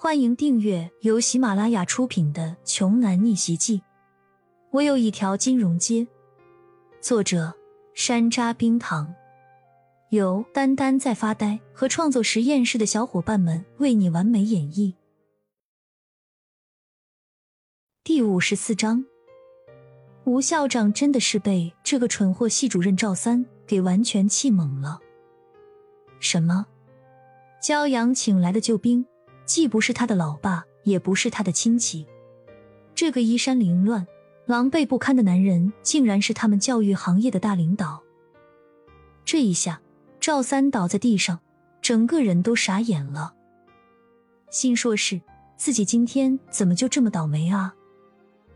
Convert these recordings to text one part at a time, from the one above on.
欢迎订阅由喜马拉雅出品的《穷男逆袭记》。我有一条金融街。作者：山楂冰糖，由丹丹在发呆和创作实验室的小伙伴们为你完美演绎。第五十四章，吴校长真的是被这个蠢货系主任赵三给完全气懵了。什么？骄阳请来的救兵？既不是他的老爸，也不是他的亲戚，这个衣衫凌乱、狼狈不堪的男人，竟然是他们教育行业的大领导。这一下，赵三倒在地上，整个人都傻眼了，心说是自己今天怎么就这么倒霉啊？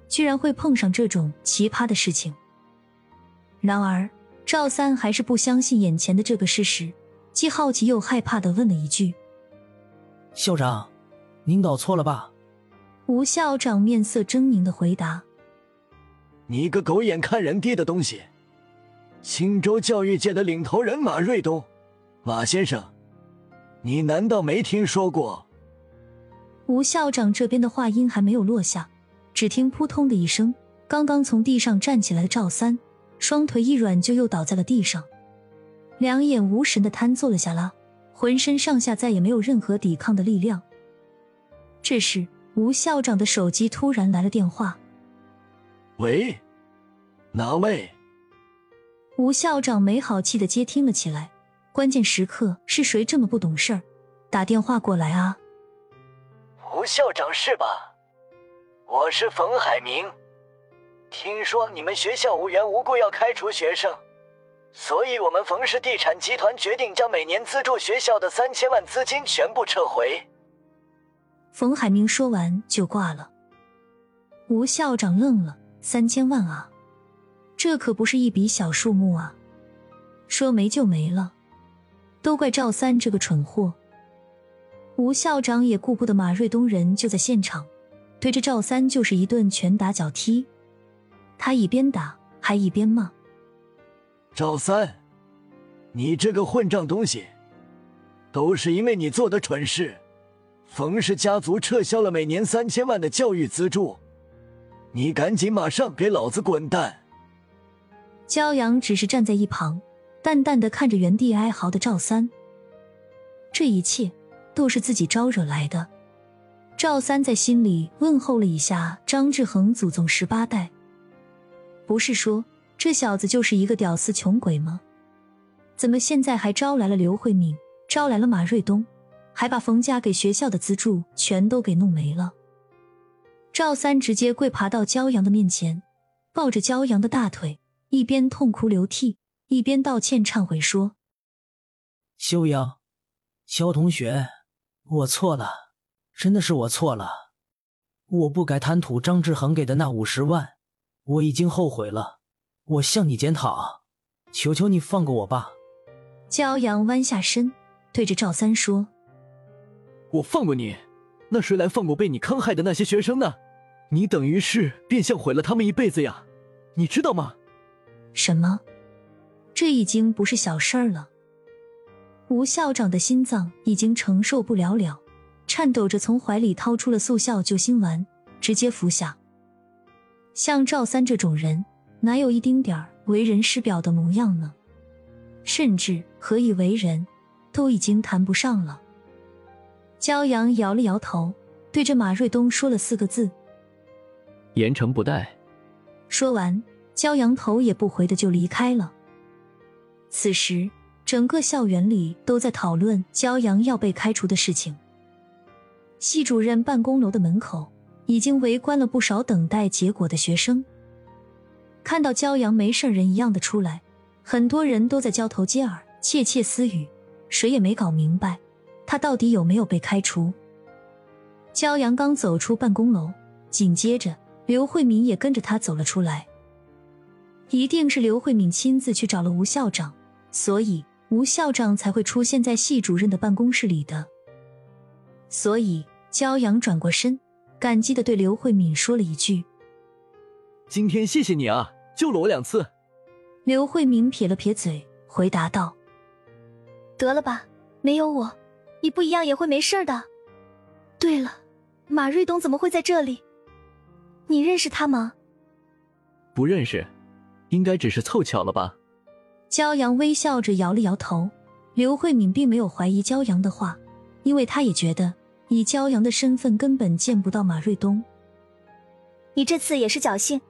居然会碰上这种奇葩的事情。然而，赵三还是不相信眼前的这个事实，既好奇又害怕的问了一句。校长，您搞错了吧？吴校长面色狰狞的回答：“你个狗眼看人低的东西！青州教育界的领头人马瑞东，马先生，你难道没听说过？”吴校长这边的话音还没有落下，只听扑通的一声，刚刚从地上站起来的赵三，双腿一软就又倒在了地上，两眼无神的瘫坐了下来。浑身上下再也没有任何抵抗的力量。这时，吴校长的手机突然来了电话。喂，哪位？吴校长没好气的接听了起来。关键时刻是谁这么不懂事儿，打电话过来啊？吴校长是吧？我是冯海明。听说你们学校无缘无故要开除学生。所以，我们冯氏地产集团决定将每年资助学校的三千万资金全部撤回。冯海明说完就挂了。吴校长愣了，三千万啊，这可不是一笔小数目啊！说没就没了，都怪赵三这个蠢货。吴校长也顾不得马瑞东人就在现场，对着赵三就是一顿拳打脚踢。他一边打还一边骂。赵三，你这个混账东西，都是因为你做的蠢事，冯氏家族撤销了每年三千万的教育资助，你赶紧马上给老子滚蛋！骄阳只是站在一旁，淡淡的看着原地哀嚎的赵三，这一切都是自己招惹来的。赵三在心里问候了一下张志恒祖宗十八代，不是说。这小子就是一个屌丝穷鬼吗？怎么现在还招来了刘慧敏，招来了马瑞东，还把冯家给学校的资助全都给弄没了？赵三直接跪爬到骄阳的面前，抱着骄阳的大腿，一边痛哭流涕，一边道歉忏悔说：“修阳，肖同学，我错了，真的是我错了，我不该贪图张志恒给的那五十万，我已经后悔了。”我向你检讨，求求你放过我吧。骄阳弯下身，对着赵三说：“我放过你，那谁来放过被你坑害的那些学生呢？你等于是变相毁了他们一辈子呀，你知道吗？”什么？这已经不是小事儿了。吴校长的心脏已经承受不了了，颤抖着从怀里掏出了速效救心丸，直接服下。像赵三这种人。哪有一丁点儿为人师表的模样呢？甚至何以为人，都已经谈不上了。骄阳摇了摇头，对着马瑞东说了四个字：“严惩不贷。”说完，骄阳头也不回的就离开了。此时，整个校园里都在讨论骄阳要被开除的事情。系主任办公楼的门口已经围观了不少等待结果的学生。看到骄阳没事人一样的出来，很多人都在交头接耳、窃窃私语，谁也没搞明白他到底有没有被开除。骄阳刚走出办公楼，紧接着刘慧敏也跟着他走了出来。一定是刘慧敏亲自去找了吴校长，所以吴校长才会出现在系主任的办公室里的。所以骄阳转过身，感激的对刘慧敏说了一句。今天谢谢你啊，救了我两次。刘慧敏撇了撇嘴，回答道：“得了吧，没有我，你不一样也会没事的。”对了，马瑞东怎么会在这里？你认识他吗？不认识，应该只是凑巧了吧。骄阳微笑着摇了摇头。刘慧敏并没有怀疑骄阳的话，因为她也觉得以骄阳的身份根本见不到马瑞东。你这次也是侥幸，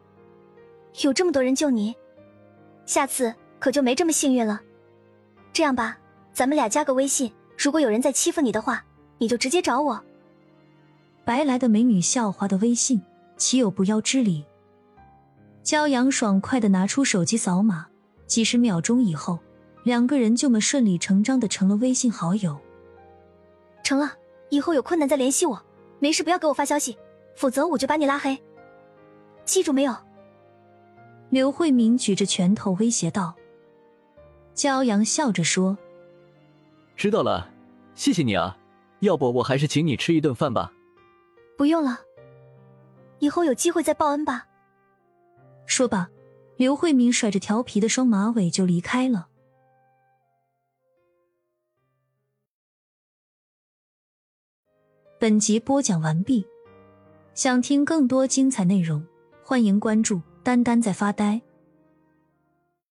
有这么多人救你，下次可就没这么幸运了。这样吧，咱们俩加个微信，如果有人再欺负你的话，你就直接找我。白来的美女校花的微信，岂有不要之理？骄阳爽快的拿出手机扫码，几十秒钟以后，两个人就么顺理成章的成了微信好友。成了，以后有困难再联系我，没事不要给我发消息，否则我就把你拉黑。记住没有？刘慧敏举着拳头威胁道。骄阳笑着说：“知道了，谢谢你啊，要不我还是请你吃一顿饭吧。”不用了，以后有机会再报恩吧。说罢，刘慧敏甩着调皮的双马尾就离开了。本集播讲完毕，想听更多精彩内容。欢迎关注“丹丹在发呆”。